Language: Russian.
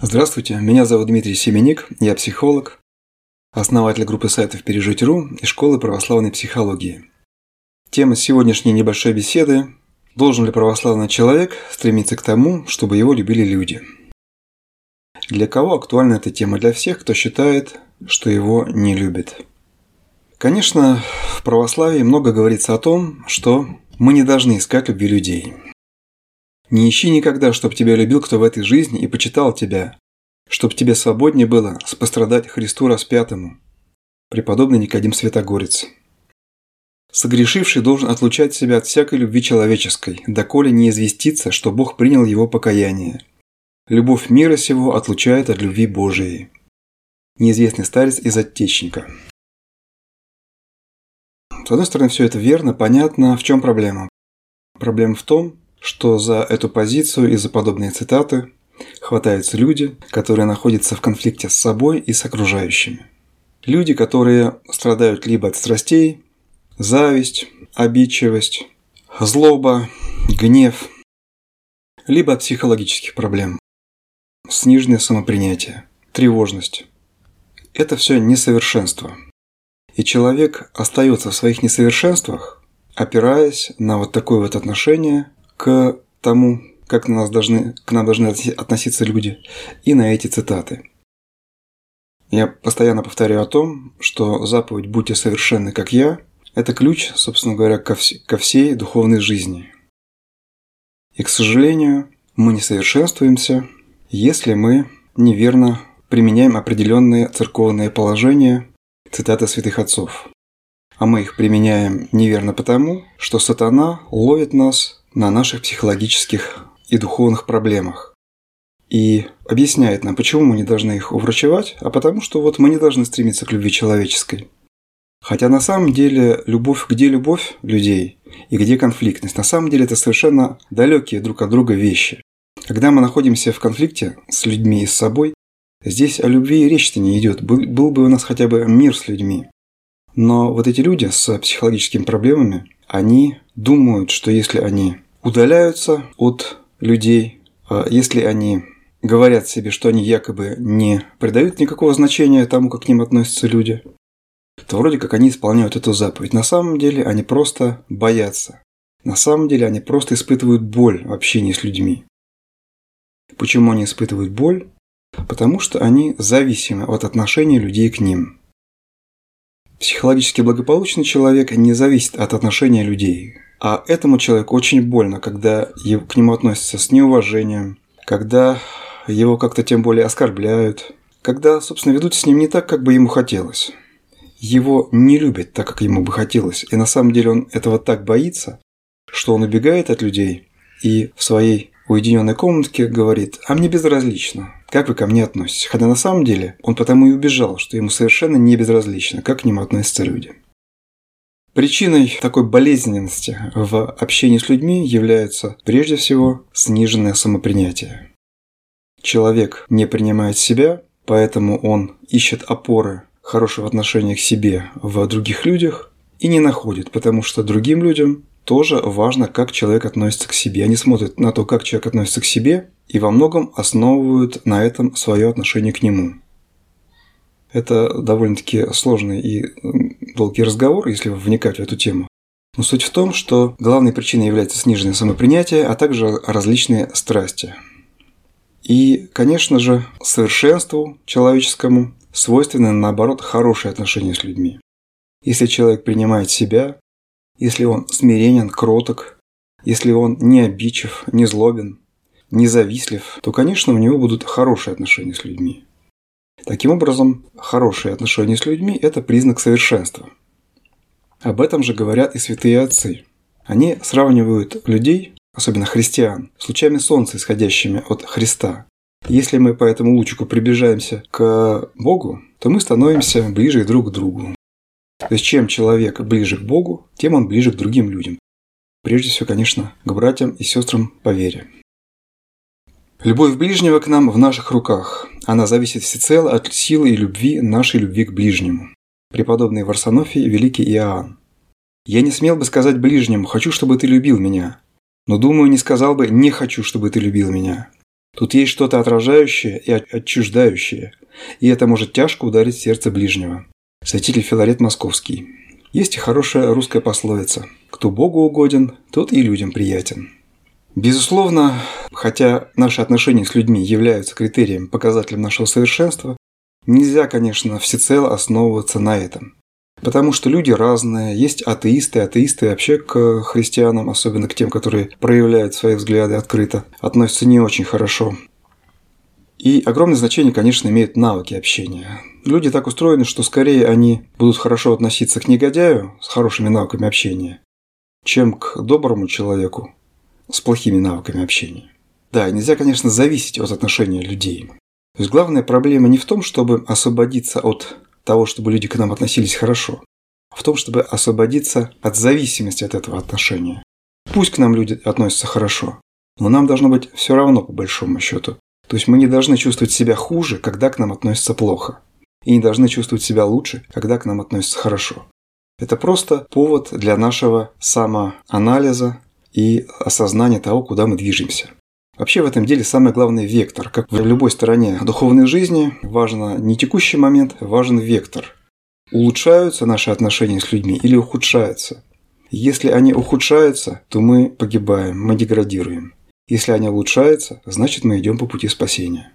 Здравствуйте, меня зовут Дмитрий Семеник, я психолог, основатель группы сайтов «Пережить.ру» и школы православной психологии. Тема сегодняшней небольшой беседы – должен ли православный человек стремиться к тому, чтобы его любили люди? Для кого актуальна эта тема? Для всех, кто считает, что его не любят. Конечно, в православии много говорится о том, что мы не должны искать любви людей – не ищи никогда, чтоб тебя любил кто в этой жизни и почитал тебя, чтоб тебе свободнее было спострадать Христу распятому. Преподобный Никодим Святогорец. Согрешивший должен отлучать себя от всякой любви человеческой, доколе не известится, что Бог принял его покаяние. Любовь мира сего отлучает от любви Божией. Неизвестный старец из Оттечника. С одной стороны, все это верно, понятно. В чем проблема? Проблема в том, что за эту позицию и за подобные цитаты хватаются люди, которые находятся в конфликте с собой и с окружающими. Люди, которые страдают либо от страстей, зависть, обидчивость, злоба, гнев, либо от психологических проблем, сниженное самопринятие, тревожность. Это все несовершенство. И человек остается в своих несовершенствах, опираясь на вот такое вот отношение к тому, как на нас должны, к нам должны относиться люди, и на эти цитаты. Я постоянно повторяю о том, что заповедь «Будьте совершенны, как я» – это ключ, собственно говоря, ко, вс- ко всей духовной жизни. И, к сожалению, мы не совершенствуемся, если мы неверно применяем определенные церковные положения, цитаты святых отцов. А мы их применяем неверно потому, что сатана ловит нас на наших психологических и духовных проблемах. И объясняет нам, почему мы не должны их уврачевать, а потому что вот мы не должны стремиться к любви человеческой. Хотя на самом деле любовь, где любовь людей и где конфликтность, на самом деле это совершенно далекие друг от друга вещи. Когда мы находимся в конфликте с людьми и с собой, здесь о любви и речи-то не идет. Был, был бы у нас хотя бы мир с людьми. Но вот эти люди с психологическими проблемами, они думают, что если они удаляются от людей, а если они говорят себе, что они якобы не придают никакого значения тому, как к ним относятся люди, то вроде как они исполняют эту заповедь. На самом деле они просто боятся. На самом деле они просто испытывают боль в общении с людьми. Почему они испытывают боль? Потому что они зависимы от отношения людей к ним. Психологически благополучный человек не зависит от отношения людей. А этому человеку очень больно, когда к нему относятся с неуважением, когда его как-то тем более оскорбляют, когда, собственно, ведут с ним не так, как бы ему хотелось. Его не любят так, как ему бы хотелось. И на самом деле он этого так боится, что он убегает от людей и в своей уединенной комнатке говорит «А мне безразлично, как вы ко мне относитесь?» Хотя на самом деле он потому и убежал, что ему совершенно не безразлично, как к нему относятся люди. Причиной такой болезненности в общении с людьми является прежде всего сниженное самопринятие. Человек не принимает себя, поэтому он ищет опоры хорошего отношения к себе в других людях и не находит, потому что другим людям тоже важно, как человек относится к себе. Они смотрят на то, как человек относится к себе, и во многом основывают на этом свое отношение к нему. Это довольно-таки сложный и долгий разговор, если вникать в эту тему. Но суть в том, что главной причиной является сниженное самопринятие, а также различные страсти. И, конечно же, совершенству человеческому свойственно, наоборот, хорошие отношения с людьми. Если человек принимает себя, если он смиренен, кроток, если он не обидчив, не злобен, не завистлив, то, конечно, у него будут хорошие отношения с людьми. Таким образом, хорошие отношения с людьми – это признак совершенства. Об этом же говорят и святые отцы. Они сравнивают людей, особенно христиан, с лучами солнца, исходящими от Христа. Если мы по этому лучику приближаемся к Богу, то мы становимся ближе друг к другу. То есть чем человек ближе к Богу, тем он ближе к другим людям. Прежде всего, конечно, к братьям и сестрам по вере. Любовь ближнего к нам в наших руках. Она зависит всецело от силы и любви нашей любви к ближнему. Преподобный Варсонофий, великий Иоанн. Я не смел бы сказать ближнему «хочу, чтобы ты любил меня», но, думаю, не сказал бы «не хочу, чтобы ты любил меня». Тут есть что-то отражающее и отчуждающее, и это может тяжко ударить сердце ближнего. Святитель Филарет Московский. Есть и хорошая русская пословица «Кто Богу угоден, тот и людям приятен». Безусловно, хотя наши отношения с людьми являются критерием, показателем нашего совершенства, нельзя, конечно, всецело основываться на этом. Потому что люди разные, есть атеисты, атеисты вообще к христианам, особенно к тем, которые проявляют свои взгляды открыто, относятся не очень хорошо. И огромное значение, конечно, имеют навыки общения. Люди так устроены, что скорее они будут хорошо относиться к негодяю с хорошими навыками общения, чем к доброму человеку с плохими навыками общения. Да, нельзя, конечно, зависеть от отношения людей. То есть главная проблема не в том, чтобы освободиться от того, чтобы люди к нам относились хорошо, а в том, чтобы освободиться от зависимости от этого отношения. Пусть к нам люди относятся хорошо, но нам должно быть все равно по большому счету. То есть мы не должны чувствовать себя хуже, когда к нам относятся плохо. И не должны чувствовать себя лучше, когда к нам относятся хорошо. Это просто повод для нашего самоанализа и осознания того, куда мы движемся. Вообще в этом деле самый главный вектор. Как в любой стороне духовной жизни, важно не текущий момент, важен вектор. Улучшаются наши отношения с людьми или ухудшаются? Если они ухудшаются, то мы погибаем, мы деградируем. Если они улучшаются, значит мы идем по пути спасения.